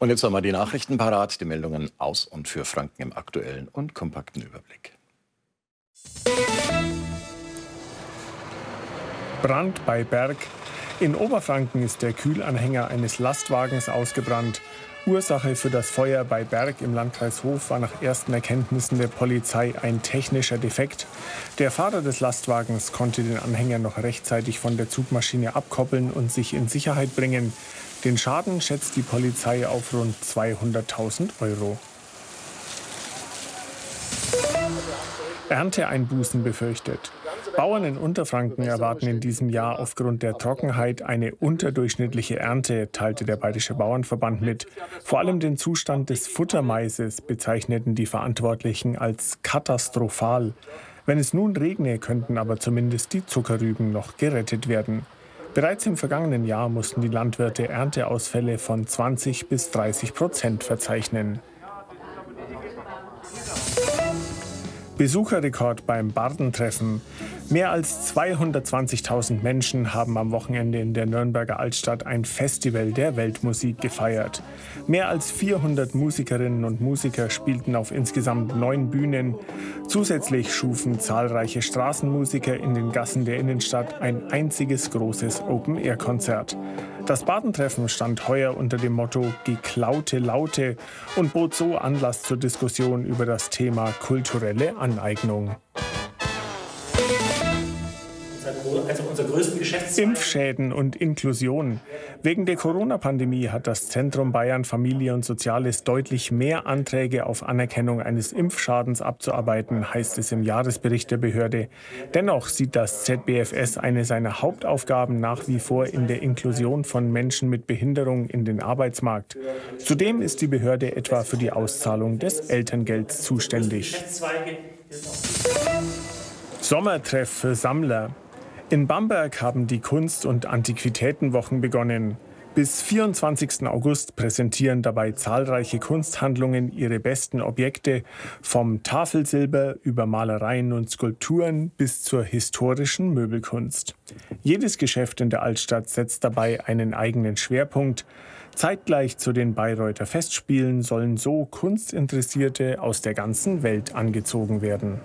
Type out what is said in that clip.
Und jetzt haben wir die Nachrichten parat, die Meldungen aus und für Franken im aktuellen und kompakten Überblick. Brand bei Berg. In Oberfranken ist der Kühlanhänger eines Lastwagens ausgebrannt. Ursache für das Feuer bei Berg im Landkreis Hof war nach ersten Erkenntnissen der Polizei ein technischer Defekt. Der Fahrer des Lastwagens konnte den Anhänger noch rechtzeitig von der Zugmaschine abkoppeln und sich in Sicherheit bringen. Den Schaden schätzt die Polizei auf rund 200.000 Euro. Ernteeinbußen befürchtet. Bauern in Unterfranken erwarten in diesem Jahr aufgrund der Trockenheit eine unterdurchschnittliche Ernte, teilte der Bayerische Bauernverband mit. Vor allem den Zustand des Futtermaises bezeichneten die Verantwortlichen als katastrophal. Wenn es nun regne, könnten aber zumindest die Zuckerrüben noch gerettet werden. Bereits im vergangenen Jahr mussten die Landwirte Ernteausfälle von 20 bis 30 Prozent verzeichnen. Besucherrekord beim Bardentreffen. Mehr als 220.000 Menschen haben am Wochenende in der Nürnberger Altstadt ein Festival der Weltmusik gefeiert. Mehr als 400 Musikerinnen und Musiker spielten auf insgesamt neun Bühnen. Zusätzlich schufen zahlreiche Straßenmusiker in den Gassen der Innenstadt ein einziges großes Open-Air-Konzert. Das Badentreffen stand heuer unter dem Motto Geklaute Laute und bot so Anlass zur Diskussion über das Thema kulturelle Aneignung also unser größten Geschäftszweig. Impfschäden und Inklusion. Wegen der Corona-Pandemie hat das Zentrum Bayern Familie und Soziales deutlich mehr Anträge auf Anerkennung eines Impfschadens abzuarbeiten, heißt es im Jahresbericht der Behörde. Dennoch sieht das ZBFS eine seiner Hauptaufgaben nach wie vor in der Inklusion von Menschen mit Behinderung in den Arbeitsmarkt. Zudem ist die Behörde etwa für die Auszahlung des Elterngelds zuständig. Sommertreff für Sammler. In Bamberg haben die Kunst- und Antiquitätenwochen begonnen. Bis 24. August präsentieren dabei zahlreiche Kunsthandlungen ihre besten Objekte, vom Tafelsilber über Malereien und Skulpturen bis zur historischen Möbelkunst. Jedes Geschäft in der Altstadt setzt dabei einen eigenen Schwerpunkt. Zeitgleich zu den Bayreuther Festspielen sollen so Kunstinteressierte aus der ganzen Welt angezogen werden.